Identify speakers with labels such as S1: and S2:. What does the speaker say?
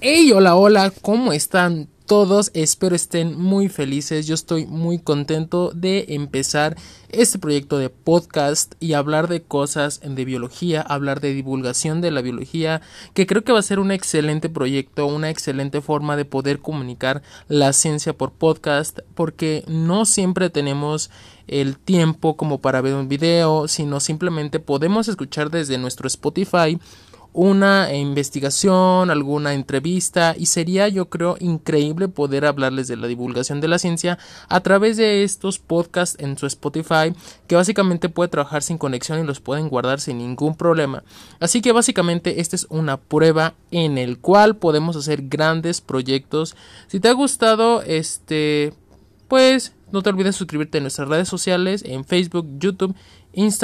S1: Hey, hola, hola, ¿cómo están todos? Espero estén muy felices. Yo estoy muy contento de empezar este proyecto de podcast y hablar de cosas de biología, hablar de divulgación de la biología, que creo que va a ser un excelente proyecto, una excelente forma de poder comunicar la ciencia por podcast, porque no siempre tenemos el tiempo como para ver un video, sino simplemente podemos escuchar desde nuestro Spotify una investigación, alguna entrevista y sería yo creo increíble poder hablarles de la divulgación de la ciencia a través de estos podcasts en su Spotify que básicamente puede trabajar sin conexión y los pueden guardar sin ningún problema. Así que básicamente esta es una prueba en el cual podemos hacer grandes proyectos. Si te ha gustado este pues no te olvides suscribirte en nuestras redes sociales en Facebook, YouTube, Instagram